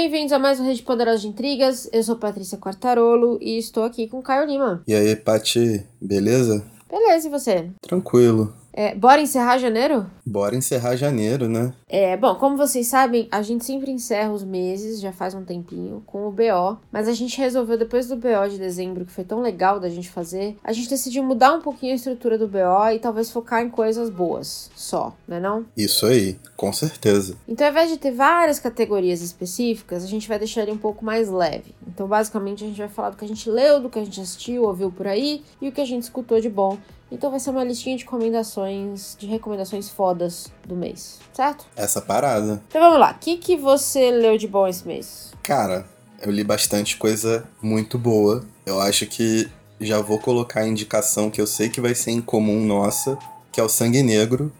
Bem-vindos a mais um Rede Poderosa de Intrigas. Eu sou Patrícia Quartarolo e estou aqui com Caio Lima. E aí, Pati, beleza? Beleza, e você? Tranquilo. É, bora encerrar janeiro? Bora encerrar janeiro, né? É, bom, como vocês sabem, a gente sempre encerra os meses, já faz um tempinho, com o BO. Mas a gente resolveu, depois do BO de dezembro, que foi tão legal da gente fazer, a gente decidiu mudar um pouquinho a estrutura do BO e talvez focar em coisas boas, só, né não? Isso aí, com certeza. Então, ao invés de ter várias categorias específicas, a gente vai deixar ele um pouco mais leve. Então, basicamente, a gente vai falar do que a gente leu, do que a gente assistiu, ouviu por aí e o que a gente escutou de bom então vai ser uma listinha de recomendações, de recomendações fodas do mês, certo? Essa parada. Então vamos lá, o que, que você leu de bom esse mês? Cara, eu li bastante coisa muito boa. Eu acho que já vou colocar a indicação que eu sei que vai ser incomum nossa, que é o Sangue Negro,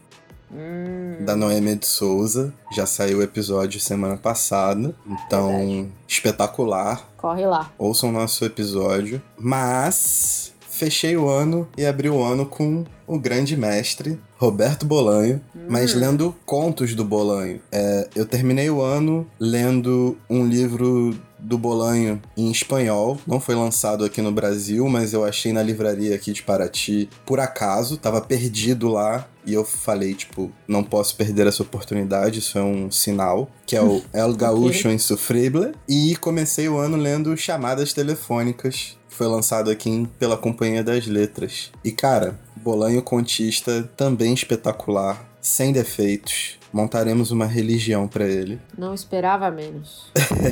Hum, da Noêmia de Souza. Já saiu o episódio semana passada, então Verdade. espetacular. corre lá. Ouçam nosso episódio. Mas fechei o ano e abri o ano com o grande mestre Roberto Bolanho, mas lendo contos do Bolanho. É, eu terminei o ano lendo um livro do Bolanho em espanhol. Não foi lançado aqui no Brasil, mas eu achei na livraria aqui de Paraty por acaso. Tava perdido lá. E eu falei, tipo, não posso perder essa oportunidade, isso é um sinal. Que é o El Gaúcho Insufrible. E comecei o ano lendo Chamadas Telefônicas, foi lançado aqui em- pela Companhia das Letras. E, cara, Bolanho Contista também espetacular, sem defeitos. Montaremos uma religião pra ele. Não esperava menos.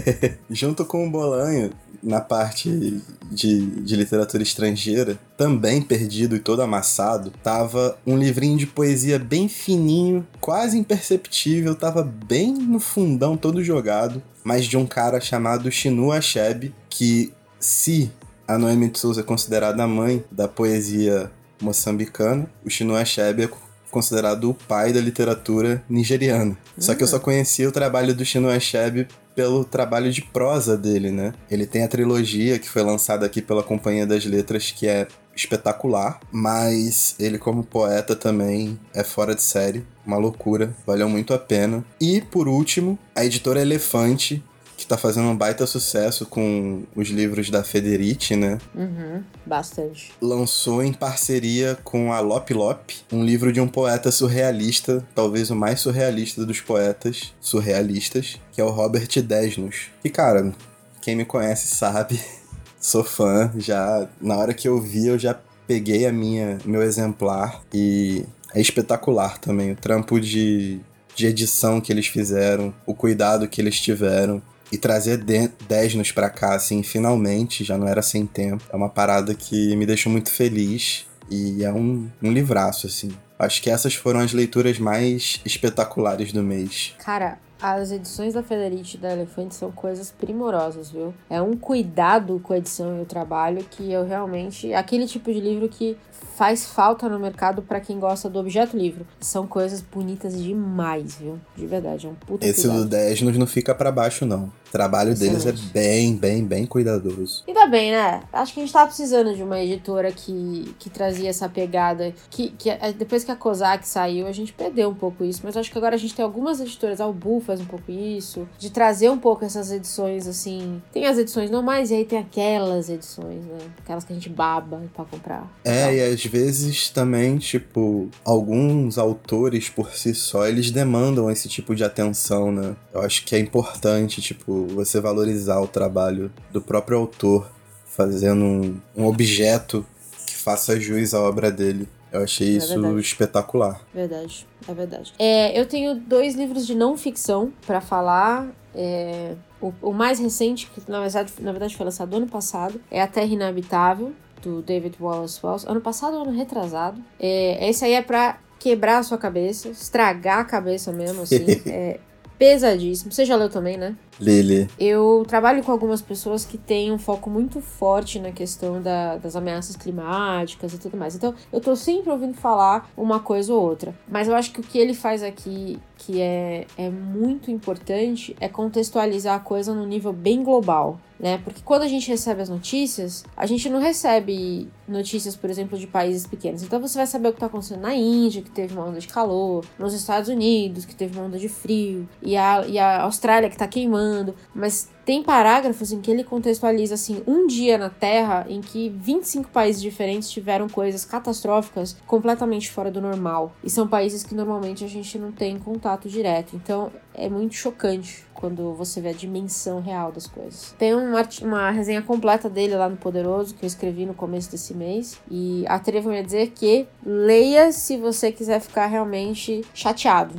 Junto com o Bolanho, na parte de, de literatura estrangeira, também perdido e todo amassado, tava um livrinho de poesia bem fininho, quase imperceptível, tava bem no fundão, todo jogado, mas de um cara chamado Shinu Achebe, que se a Noemi de Souza é considerada a mãe da poesia moçambicana, o Shinu Achebe é considerado o pai da literatura nigeriana. Só que eu só conhecia o trabalho do Shinu Achebe pelo trabalho de prosa dele, né? Ele tem a trilogia que foi lançada aqui pela Companhia das Letras, que é espetacular, mas ele como poeta também é fora de série, uma loucura, valeu muito a pena. E por último, a editora Elefante, que tá fazendo um baita sucesso com os livros da Federici, né? Uhum, bastante. lançou em parceria com a Lop Lop, um livro de um poeta surrealista, talvez o mais surrealista dos poetas surrealistas, que é o Robert Desnos. E cara, quem me conhece sabe, sou fã, já na hora que eu vi eu já peguei a minha meu exemplar e é espetacular também o trampo de de edição que eles fizeram, o cuidado que eles tiveram e trazer de- Desnos pra cá, assim, finalmente, já não era sem tempo. É uma parada que me deixou muito feliz e é um, um livraço, assim. Acho que essas foram as leituras mais espetaculares do mês. Cara, as edições da Federici e da Elefante são coisas primorosas, viu? É um cuidado com a edição e o trabalho que eu realmente. Aquele tipo de livro que faz falta no mercado pra quem gosta do objeto livro. São coisas bonitas demais, viu? De verdade, é um puta Esse cuidado. do Desnos não fica pra baixo, não. O trabalho deles é bem, bem, bem cuidadoso. Ainda bem, né? Acho que a gente tava precisando de uma editora que, que trazia essa pegada. Que, que é, depois que a Kozak saiu, a gente perdeu um pouco isso. Mas acho que agora a gente tem algumas editoras. A Albu faz um pouco isso. De trazer um pouco essas edições, assim. Tem as edições normais e aí tem aquelas edições, né? Aquelas que a gente baba pra comprar. É, e às vezes também, tipo, alguns autores por si só, eles demandam esse tipo de atenção, né? Eu acho que é importante, tipo, você valorizar o trabalho do próprio autor, fazendo um, um objeto que faça jus à obra dele. Eu achei É isso verdade. espetacular. Verdade, é verdade. É, eu tenho dois livros de não ficção pra falar. É, o, o mais recente, que na verdade, na verdade foi lançado ano passado, é A Terra Inabitável, do David Wallace Wells. Ano passado ou ano retrasado. É, esse aí é pra quebrar a sua cabeça, estragar a cabeça mesmo, assim. é pesadíssimo. Você já leu também, né? Lili, Eu trabalho com algumas pessoas que têm um foco muito forte na questão da- das ameaças climáticas e tudo mais. Então, eu tô sempre ouvindo falar uma coisa ou outra. Mas eu acho que o que ele faz aqui, que é, é muito importante, é contextualizar a coisa num nível bem global. Né? Porque quando a gente recebe as notícias, a gente não recebe notícias, por exemplo, de países pequenos. Então você vai saber o que está acontecendo na Índia, que teve uma onda de calor, nos Estados Unidos, que teve uma onda de frio, e a, e a Austrália, que está queimando mas tem parágrafos em que ele contextualiza assim, um dia na Terra em que 25 países diferentes tiveram coisas catastróficas completamente fora do normal. E são países que normalmente a gente não tem contato direto. Então é muito chocante quando você vê a dimensão real das coisas. Tem uma, uma resenha completa dele lá no Poderoso que eu escrevi no começo desse mês. E atrevo-me a dizer que leia se você quiser ficar realmente chateado.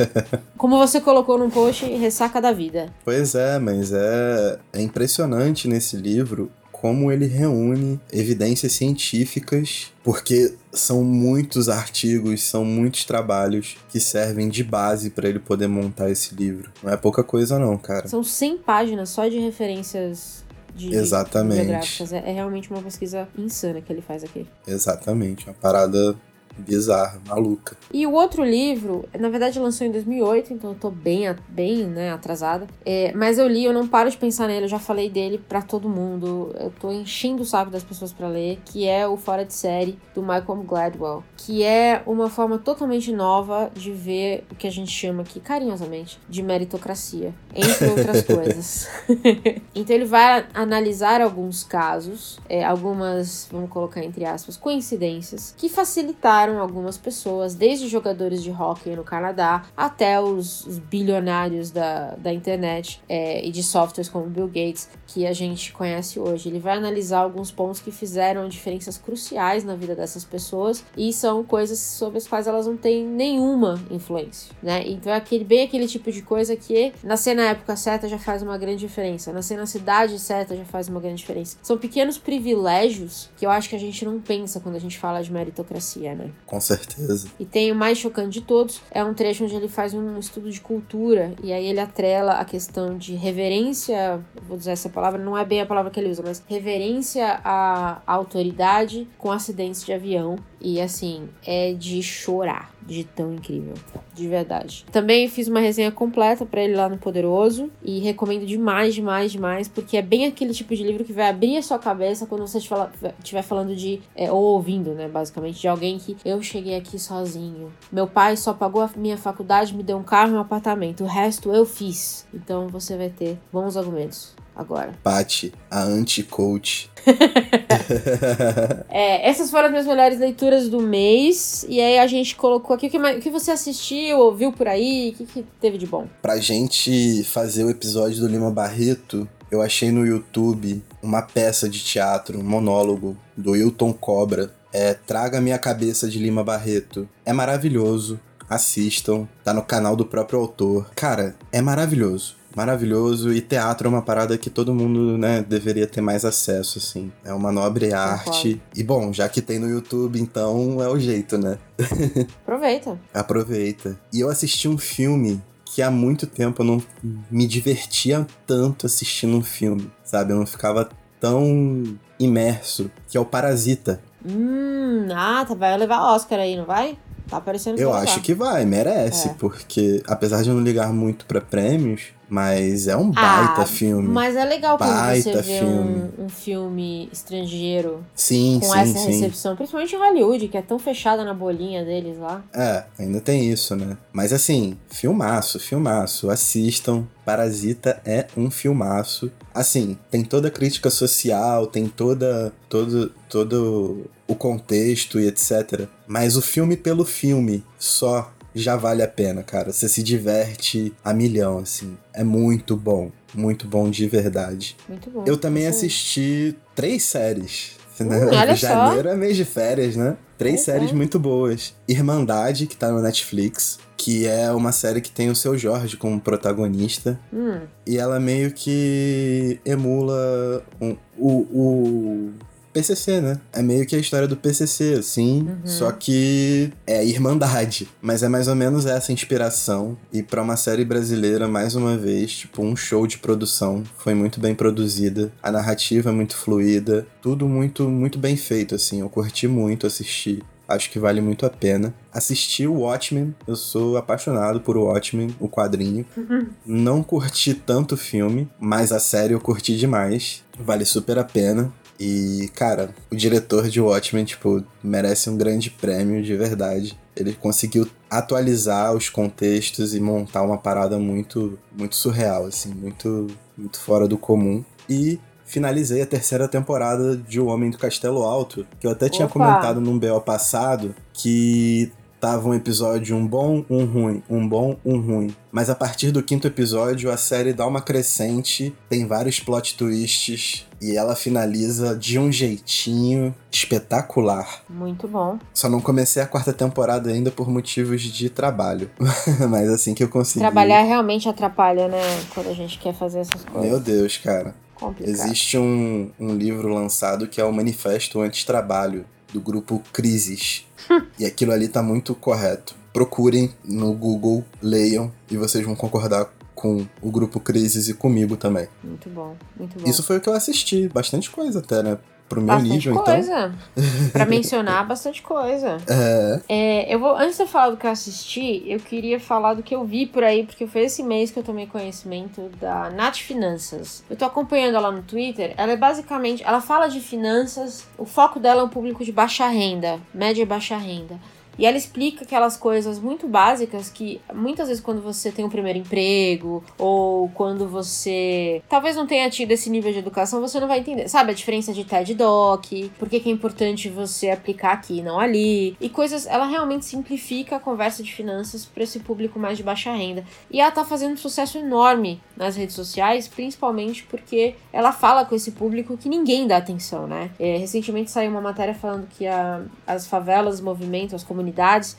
Como você colocou num post, ressaca da vida. Pois é, mas é é, impressionante nesse livro como ele reúne evidências científicas, porque são muitos artigos, são muitos trabalhos que servem de base para ele poder montar esse livro. Não é pouca coisa não, cara. São 100 páginas só de referências de Exatamente. É, é realmente uma pesquisa insana que ele faz aqui. Exatamente, uma parada bizarra, maluca. E o outro livro, na verdade lançou em 2008, então eu tô bem, bem né, atrasada. É, mas eu li, eu não paro de pensar nele, eu já falei dele para todo mundo. Eu tô enchendo o saco das pessoas para ler, que é o Fora de Série do Malcolm Gladwell, que é uma forma totalmente nova de ver o que a gente chama aqui carinhosamente de meritocracia, entre outras coisas. então ele vai analisar alguns casos, é, algumas, vamos colocar entre aspas, coincidências que facilitaram algumas pessoas, desde jogadores de hockey no Canadá até os, os bilionários da, da internet é, e de softwares como Bill Gates, que a gente conhece hoje. Ele vai analisar alguns pontos que fizeram diferenças cruciais na vida dessas pessoas e são coisas sobre as quais elas não têm nenhuma influência, né? Então é aquele, bem aquele tipo de coisa que nascer na época certa já faz uma grande diferença, nascer na cidade certa já faz uma grande diferença. São pequenos privilégios que eu acho que a gente não pensa quando a gente fala de meritocracia, né? Com certeza. E tem o mais chocante de todos, é um trecho onde ele faz um estudo de cultura e aí ele atrela a questão de reverência, vou dizer essa palavra, não é bem a palavra que ele usa, mas reverência à autoridade com acidentes de avião. E assim, é de chorar de tão incrível, de verdade. Também fiz uma resenha completa para ele lá no Poderoso e recomendo demais, demais, demais, porque é bem aquele tipo de livro que vai abrir a sua cabeça quando você estiver falando de, é, ou ouvindo, né, basicamente, de alguém que eu cheguei aqui sozinho. Meu pai só pagou a minha faculdade, me deu um carro e um apartamento, o resto eu fiz. Então você vai ter bons argumentos agora. Pati, a anti-coach. é, essas foram as minhas melhores leituras do mês. E aí a gente colocou aqui o que, o que você assistiu, ouviu por aí, o que, que teve de bom? Pra gente fazer o episódio do Lima Barreto, eu achei no YouTube uma peça de teatro, um monólogo do Hilton Cobra. É Traga Minha Cabeça de Lima Barreto. É maravilhoso. Assistam, tá no canal do próprio autor. Cara, é maravilhoso maravilhoso e teatro é uma parada que todo mundo, né, deveria ter mais acesso, assim. É uma nobre arte. E bom, já que tem no YouTube, então é o jeito, né? Aproveita. Aproveita. E eu assisti um filme que há muito tempo eu não me divertia tanto assistindo um filme, sabe? Eu não ficava tão imerso, que é o Parasita. Hum, ah, tá, vai levar Oscar aí, não vai? Tá aparecendo Eu acho que vai, merece, é. porque apesar de eu não ligar muito para prêmios, mas é um baita ah, filme. Mas é legal quando você vê filme. Um, um, filme estrangeiro sim, com sim, essa sim. recepção. Principalmente em Hollywood, que é tão fechada na bolinha deles lá. É, ainda tem isso, né? Mas assim, filmaço, filmaço. Assistam. Parasita é um filmaço. Assim, tem toda a crítica social, tem toda. todo. todo o contexto e etc. Mas o filme pelo filme só já vale a pena, cara. Você se diverte a milhão, assim. É muito bom. Muito bom de verdade. Muito bom. Eu também assisti três séries. Né? Hum, Janeiro só. é mês de férias, né? Três séries muito boas. Irmandade, que tá no Netflix, que é uma série que tem o seu Jorge como protagonista. Hum. E ela meio que emula um, o, o PCC, né? É meio que a história do PCC, assim, uhum. só que é Irmandade. Mas é mais ou menos essa inspiração. E para uma série brasileira, mais uma vez, tipo, um show de produção. Foi muito bem produzida, a narrativa é muito fluida, tudo muito, muito bem feito, assim. Eu curti muito assistir. Acho que vale muito a pena. Assisti o Watchmen, eu sou apaixonado por Watchmen, o quadrinho. Uhum. Não curti tanto o filme, mas a série eu curti demais. Vale super a pena. E, cara, o diretor de Watchmen, tipo, merece um grande prêmio de verdade. Ele conseguiu atualizar os contextos e montar uma parada muito, muito surreal, assim, muito, muito fora do comum. E finalizei a terceira temporada de O Homem do Castelo Alto, que eu até tinha Opa. comentado num BO passado que tava um episódio um bom, um ruim, um bom, um ruim. Mas a partir do quinto episódio a série dá uma crescente, tem vários plot twists e ela finaliza de um jeitinho espetacular. Muito bom. Só não comecei a quarta temporada ainda por motivos de trabalho. Mas assim que eu consegui. Trabalhar realmente atrapalha, né? Quando a gente quer fazer essas coisas. Meu Deus, cara. Complicado. Existe um, um livro lançado que é o Manifesto Antitrabalho, do grupo Crises. e aquilo ali tá muito correto. Procurem no Google, leiam e vocês vão concordar com o grupo Crises e comigo também. Muito bom, muito bom. Isso foi o que eu assisti. Bastante coisa até, né? Pro meu bastante nível, então. coisa. pra mencionar, bastante coisa. É. É, eu vou, antes de eu falar do que eu assisti, eu queria falar do que eu vi por aí, porque foi esse mês que eu tomei conhecimento da Nath Finanças. Eu tô acompanhando ela no Twitter. Ela é basicamente, ela fala de finanças, o foco dela é um público de baixa renda, média e baixa renda. E ela explica aquelas coisas muito básicas que muitas vezes quando você tem um primeiro emprego ou quando você talvez não tenha tido esse nível de educação, você não vai entender. Sabe a diferença de TED Doc, por que, que é importante você aplicar aqui e não ali. E coisas, ela realmente simplifica a conversa de finanças para esse público mais de baixa renda. E ela tá fazendo um sucesso enorme nas redes sociais, principalmente porque ela fala com esse público que ninguém dá atenção, né? É, recentemente saiu uma matéria falando que a, as favelas movimentam, as comunidades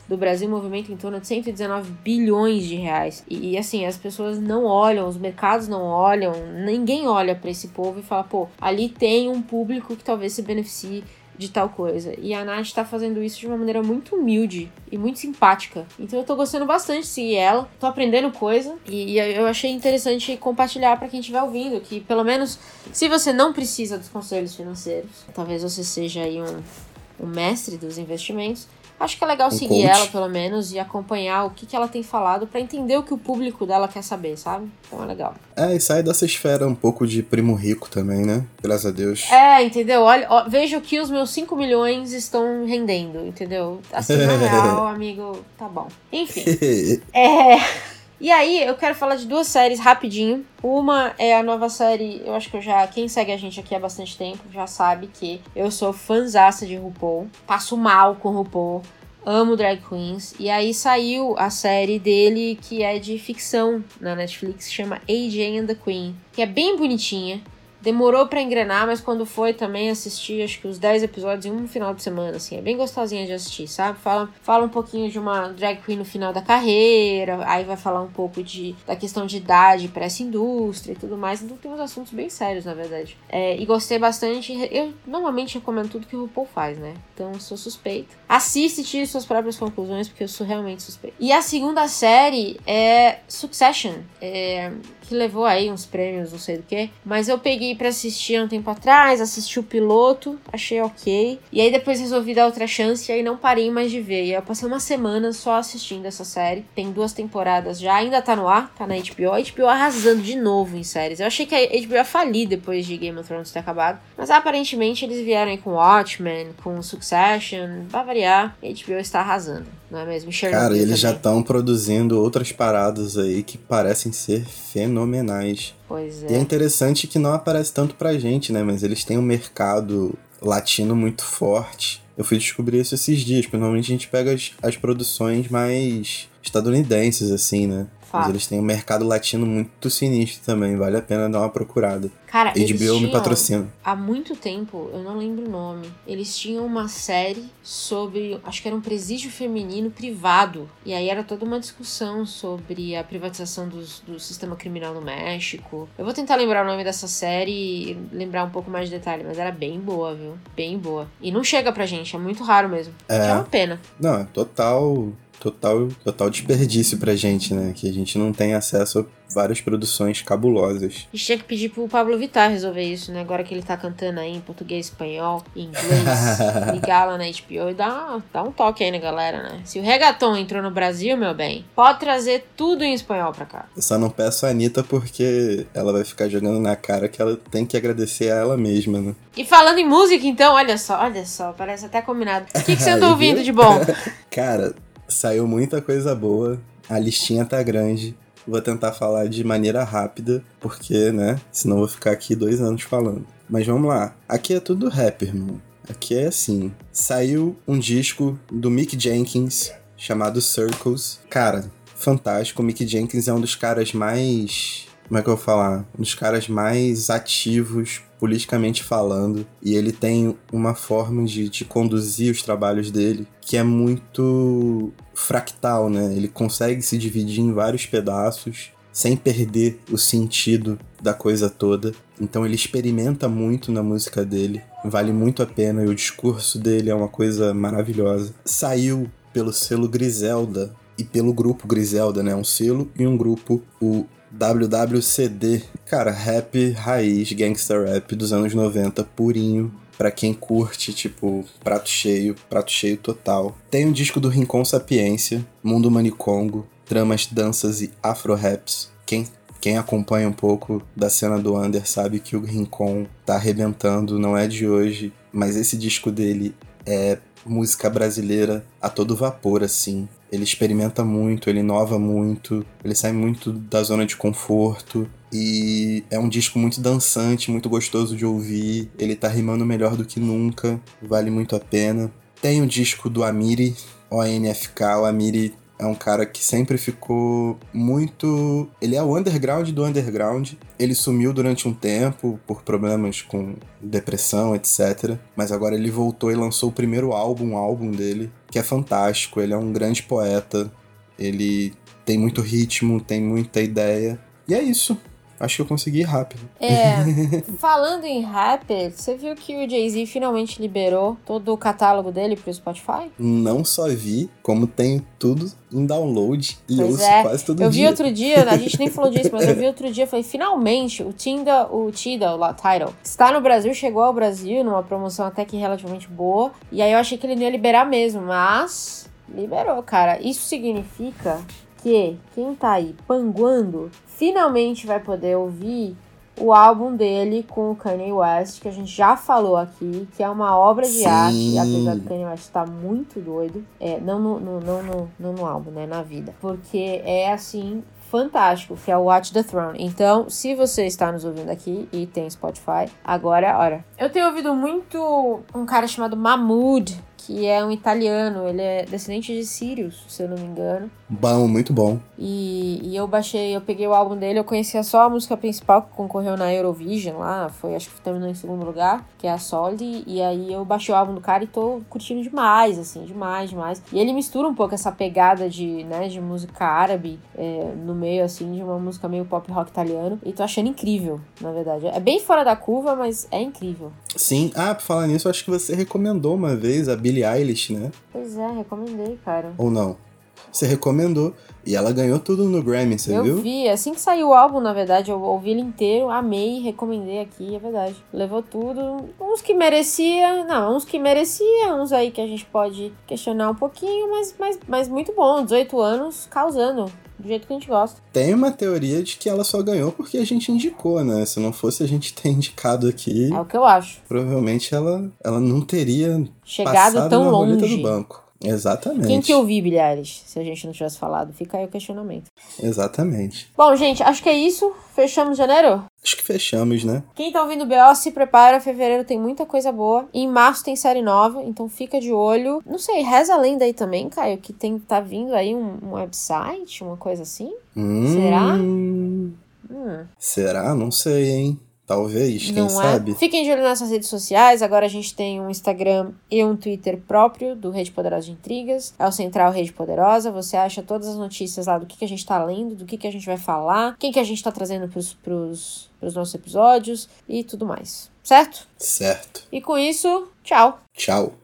do Brasil movimentam em torno de 119 bilhões de reais. E, e, assim, as pessoas não olham, os mercados não olham, ninguém olha para esse povo e fala, pô, ali tem um público que talvez se beneficie de tal coisa. E a Nath tá fazendo isso de uma maneira muito humilde e muito simpática. Então eu tô gostando bastante de seguir ela, tô aprendendo coisa e eu achei interessante compartilhar para quem estiver ouvindo que pelo menos se você não precisa dos conselhos financeiros, talvez você seja aí um, um mestre dos investimentos, Acho que é legal Um seguir coach. ela, pelo menos, e acompanhar o que, que ela tem falado pra entender o que o público dela quer saber, sabe? Então é legal. É, e sai dessa esfera um pouco de primo rico também, né? Graças a Deus. É, entendeu? Olha, ó, veja que os meus 5 milhões estão rendendo, entendeu? Assim, na real, amigo, tá bom. Enfim. É. E aí, eu quero falar de duas séries rapidinho. Uma é a nova série, eu acho que eu já. Quem segue a gente aqui há bastante tempo já sabe que eu sou fãzaça de RuPaul. Passo mal com RuPaul. Amo drag queens. E aí saiu a série dele que é de ficção na Netflix, chama AJ and the Queen. Que é bem bonitinha. Demorou pra engrenar, mas quando foi também assisti acho que os 10 episódios em um final de semana, assim. É bem gostosinha de assistir, sabe? Fala, fala um pouquinho de uma drag queen no final da carreira, aí vai falar um pouco de, da questão de idade pra essa indústria e tudo mais. Então tem uns assuntos bem sérios, na verdade. É, e gostei bastante. Eu normalmente recomendo tudo que o RuPaul faz, né? Então sou suspeito. Assiste e tire suas próprias conclusões, porque eu sou realmente suspeito. E a segunda série é Succession. É, que levou aí uns prêmios, não sei do que. Mas eu peguei pra assistir há um tempo atrás, assisti o piloto, achei ok. E aí depois resolvi dar outra chance e aí não parei mais de ver. E eu passei uma semana só assistindo essa série. Tem duas temporadas já, ainda tá no ar, tá na HBO. A HBO arrasando de novo em séries. Eu achei que a HBO ia falir depois de Game of Thrones ter acabado. Mas aparentemente eles vieram aí com Watchmen, com Succession, vai variar. A HBO está arrasando, não é mesmo? Chernobyl Cara, eles já também. estão produzindo outras paradas aí que parecem ser fenomenais. Pois E é é. interessante que não aparece tanto pra gente, né? Mas eles têm um mercado latino muito forte. Eu fui descobrir isso esses dias, porque normalmente a gente pega as, as produções mais estadunidenses, assim, né? Mas Fato. eles têm um mercado latino muito sinistro também, vale a pena dar uma procurada. Cara, eles HBO me tinham- patrocina. há muito tempo, eu não lembro o nome, eles tinham uma série sobre, acho que era um presídio feminino privado. E aí era toda uma discussão sobre a privatização dos- do sistema criminal no México. Eu vou tentar lembrar o nome dessa série e lembrar um pouco mais de detalhe, mas era bem boa, viu? Bem boa. E não chega pra gente, é muito raro mesmo. É. É uma pena. Não, é total, total, total desperdício pra gente, né? Que a gente não tem acesso a várias produções cabulosas. A gente tinha que pedir pro Pablo Vittar resolver isso, né? Agora que ele tá cantando aí em português, espanhol, em inglês. ligar lá na HBO e dar, dar um toque aí na galera, né? Se o reggaeton entrou no Brasil, meu bem, pode trazer tudo em espanhol pra cá. Eu só não peço a Anitta porque ela vai ficar jogando na cara que ela tem que agradecer a ela mesma, né? E falando em música, então, olha só, olha só, parece até combinado. O que, que você andou ouvindo de bom? Cara, Saiu muita coisa boa. A listinha tá grande. Vou tentar falar de maneira rápida, porque, né? Senão vou ficar aqui dois anos falando. Mas vamos lá. Aqui é tudo rap, irmão. Aqui é assim. Saiu um disco do Mick Jenkins chamado Circles. Cara, fantástico. O Mick Jenkins é um dos caras mais. Como é que eu vou falar? Um dos caras mais ativos politicamente falando, e ele tem uma forma de, de conduzir os trabalhos dele que é muito fractal, né? Ele consegue se dividir em vários pedaços sem perder o sentido da coisa toda. Então ele experimenta muito na música dele, vale muito a pena e o discurso dele é uma coisa maravilhosa. Saiu pelo selo Griselda e pelo grupo Griselda, né? Um selo e um grupo, o WWCD. Cara, rap raiz, gangster rap dos anos 90, purinho. Pra quem curte, tipo, prato cheio, prato cheio total. Tem um disco do Rincon Sapiência, Mundo Manicongo, Dramas, Danças e Afro-Raps. Quem quem acompanha um pouco da cena do Under sabe que o Rincon tá arrebentando, não é de hoje, mas esse disco dele é música brasileira a todo vapor, assim. Ele experimenta muito, ele inova muito, ele sai muito da zona de conforto. E é um disco muito dançante, muito gostoso de ouvir. Ele tá rimando melhor do que nunca, vale muito a pena. Tem o disco do Amiri, ONFK. O Amiri é um cara que sempre ficou muito. Ele é o underground do underground. Ele sumiu durante um tempo por problemas com depressão, etc. Mas agora ele voltou e lançou o primeiro álbum, álbum dele, que é fantástico. Ele é um grande poeta. Ele tem muito ritmo, tem muita ideia. E é isso. Acho que eu consegui ir rápido. É, falando em rap, você viu que o Jay-Z finalmente liberou todo o catálogo dele pro Spotify? Não só vi, como tenho tudo em download e pois ouço é. quase todo eu dia. vi outro dia, a gente nem falou disso, mas eu vi outro dia, falei, finalmente, o Tinda, o Tida, o Tidal, está no Brasil, chegou ao Brasil numa promoção até que relativamente boa, e aí eu achei que ele não ia liberar mesmo, mas liberou, cara. Isso significa que quem tá aí panguando finalmente vai poder ouvir o álbum dele com o Kanye West, que a gente já falou aqui, que é uma obra de Sim. arte, apesar do Kanye West estar muito doido. É, não, no, no, não, no, não no álbum, né? Na vida. Porque é assim. Fantástico, que é o Watch the Throne. Então, se você está nos ouvindo aqui e tem Spotify, agora é a hora. Eu tenho ouvido muito um cara chamado Mahmood, que é um italiano, ele é descendente de Sirius, se eu não me engano. Bom, muito bom. E, e eu baixei, eu peguei o álbum dele, eu conhecia só a música principal que concorreu na Eurovision lá, foi, acho que terminou em segundo lugar, que é a Solid, e aí eu baixei o álbum do cara e tô curtindo demais, assim, demais, demais. E ele mistura um pouco essa pegada de, né, de música árabe é, no meio, assim, de uma música meio pop rock italiano, e tô achando incrível, na verdade. É bem fora da curva, mas é incrível. Sim, ah, por falar nisso, acho que você recomendou uma vez a Billie Eilish, né? Pois é, recomendei, cara. Ou não? Você recomendou. E ela ganhou tudo no Grammy, você eu viu? vi, assim que saiu o álbum, na verdade, eu ouvi ele inteiro, amei, recomendei aqui, é verdade. Levou tudo. Uns que merecia, não, uns que merecia, uns aí que a gente pode questionar um pouquinho, mas, mas, mas muito bom, 18 anos causando. Do jeito que a gente gosta. Tem uma teoria de que ela só ganhou porque a gente indicou, né? Se não fosse a gente ter indicado aqui, É o que eu acho. provavelmente ela, ela não teria Chegado passado tão longe. do banco. Exatamente. Quem que ouviu, Bilhares? Se a gente não tivesse falado, fica aí o questionamento. Exatamente. Bom, gente, acho que é isso. Fechamos janeiro? Acho que fechamos, né? Quem tá ouvindo o BO, se prepara, fevereiro tem muita coisa boa. Em março tem série nova, então fica de olho. Não sei, reza a lenda aí também, Caio, que tem, tá vindo aí um, um website, uma coisa assim. Será? Hum, Hum, Será? Não sei, hein? Talvez, quem não sabe? é? Fiquem de olho nas nossas redes sociais. Agora a gente tem um Instagram e um Twitter próprio do Rede Poderosa de Intrigas. É o Central Rede Poderosa. Você acha todas as notícias lá do que, que a gente tá lendo, do que, que a gente vai falar, quem que a gente tá trazendo pros, pros, pros nossos episódios e tudo mais. Certo? Certo. E com isso, tchau! Tchau.